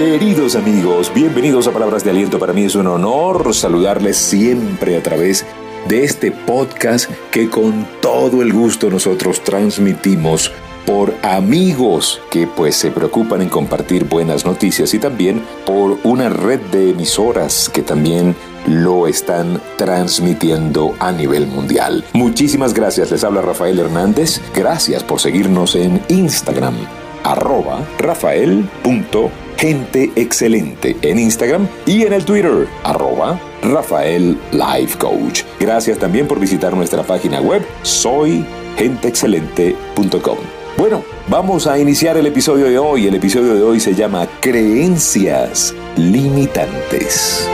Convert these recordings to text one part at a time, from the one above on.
Queridos amigos, bienvenidos a Palabras de Aliento. Para mí es un honor saludarles siempre a través de este podcast que con todo el gusto nosotros transmitimos por amigos que pues se preocupan en compartir buenas noticias y también por una red de emisoras que también lo están transmitiendo a nivel mundial. Muchísimas gracias, les habla Rafael Hernández. Gracias por seguirnos en Instagram, arroba rafael.genteexcelente en Instagram y en el Twitter, arroba Rafael Life Coach. Gracias también por visitar nuestra página web soygenteexcelente.com. Bueno, vamos a iniciar el episodio de hoy. El episodio de hoy se llama Creencias Limitantes.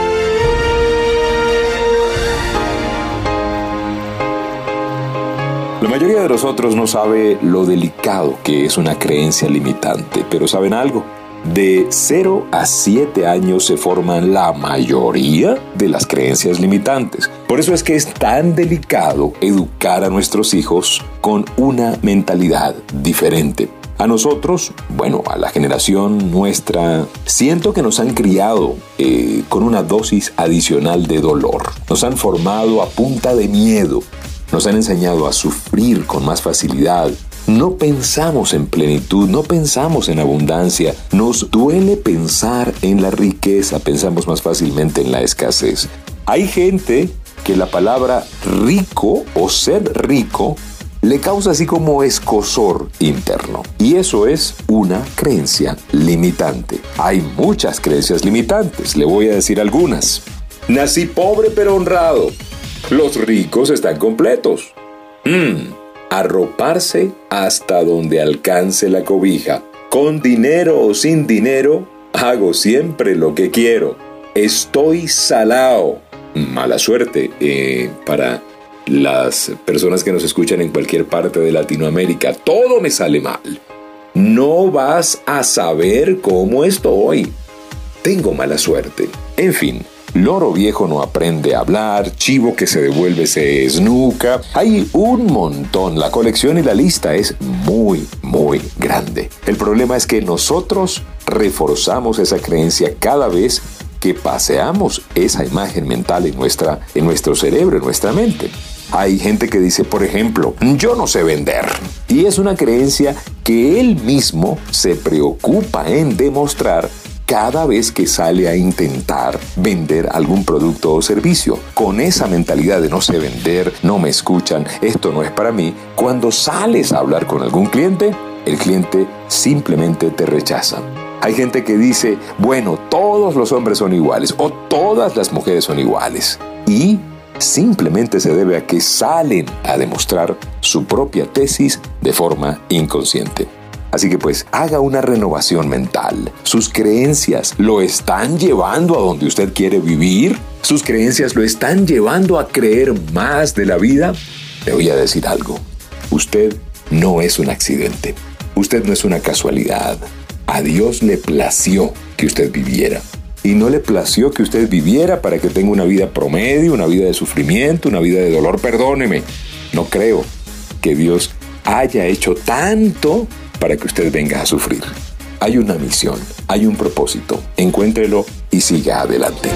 La mayoría de nosotros no sabe lo delicado que es una creencia limitante, pero ¿saben algo? De 0 a 7 años se forman la mayoría de las creencias limitantes. Por eso es que es tan delicado educar a nuestros hijos con una mentalidad diferente. A nosotros, bueno, a la generación nuestra, siento que nos han criado eh, con una dosis adicional de dolor. Nos han formado a punta de miedo, nos han enseñado a sufrir con más facilidad. No pensamos en plenitud, no pensamos en abundancia. Nos duele pensar en la riqueza, pensamos más fácilmente en la escasez. Hay gente que la palabra rico o ser rico le causa así como escosor interno. Y eso es una creencia limitante. Hay muchas creencias limitantes, le voy a decir algunas. Nací pobre pero honrado. Los ricos están completos. Mm, arroparse hasta donde alcance la cobija. Con dinero o sin dinero, hago siempre lo que quiero. Estoy salao. Mala suerte eh, para las personas que nos escuchan en cualquier parte de Latinoamérica. Todo me sale mal. No vas a saber cómo estoy. Tengo mala suerte. En fin, Loro viejo no aprende a hablar, chivo que se devuelve se esnuca. Hay un montón, la colección y la lista es muy, muy grande. El problema es que nosotros reforzamos esa creencia cada vez que paseamos esa imagen mental en, nuestra, en nuestro cerebro, en nuestra mente. Hay gente que dice, por ejemplo, yo no sé vender. Y es una creencia que él mismo se preocupa en demostrar cada vez que sale a intentar vender algún producto o servicio. Con esa mentalidad de no sé vender, no me escuchan, esto no es para mí, cuando sales a hablar con algún cliente, el cliente simplemente te rechaza. Hay gente que dice, bueno, todos los hombres son iguales o todas las mujeres son iguales. Y simplemente se debe a que salen a demostrar su propia tesis de forma inconsciente. Así que pues haga una renovación mental. Sus creencias lo están llevando a donde usted quiere vivir. Sus creencias lo están llevando a creer más de la vida. Le voy a decir algo. Usted no es un accidente. Usted no es una casualidad. A Dios le plació que usted viviera. Y no le plació que usted viviera para que tenga una vida promedio, una vida de sufrimiento, una vida de dolor. Perdóneme. No creo que Dios haya hecho tanto para que usted venga a sufrir. Hay una misión, hay un propósito. Encuéntrelo y siga adelante.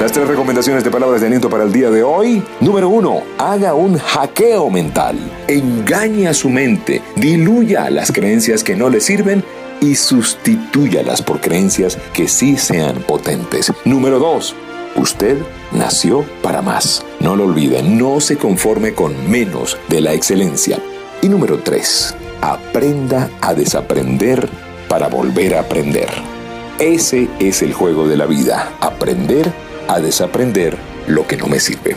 Las tres recomendaciones de palabras de aliento para el día de hoy. Número uno, haga un hackeo mental. Engañe a su mente, diluya las creencias que no le sirven y sustitúyalas por creencias que sí sean potentes. Número dos, usted nació para más. No lo olviden, no se conforme con menos de la excelencia. Y número 3. Aprenda a desaprender para volver a aprender. Ese es el juego de la vida, aprender a desaprender lo que no me sirve.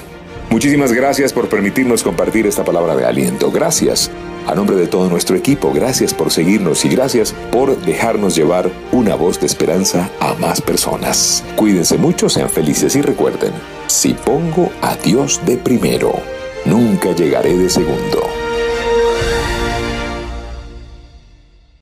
Muchísimas gracias por permitirnos compartir esta palabra de aliento. Gracias. A nombre de todo nuestro equipo, gracias por seguirnos y gracias por dejarnos llevar una voz de esperanza a más personas. Cuídense mucho, sean felices y recuerden, si pongo a Dios de primero, nunca llegaré de segundo.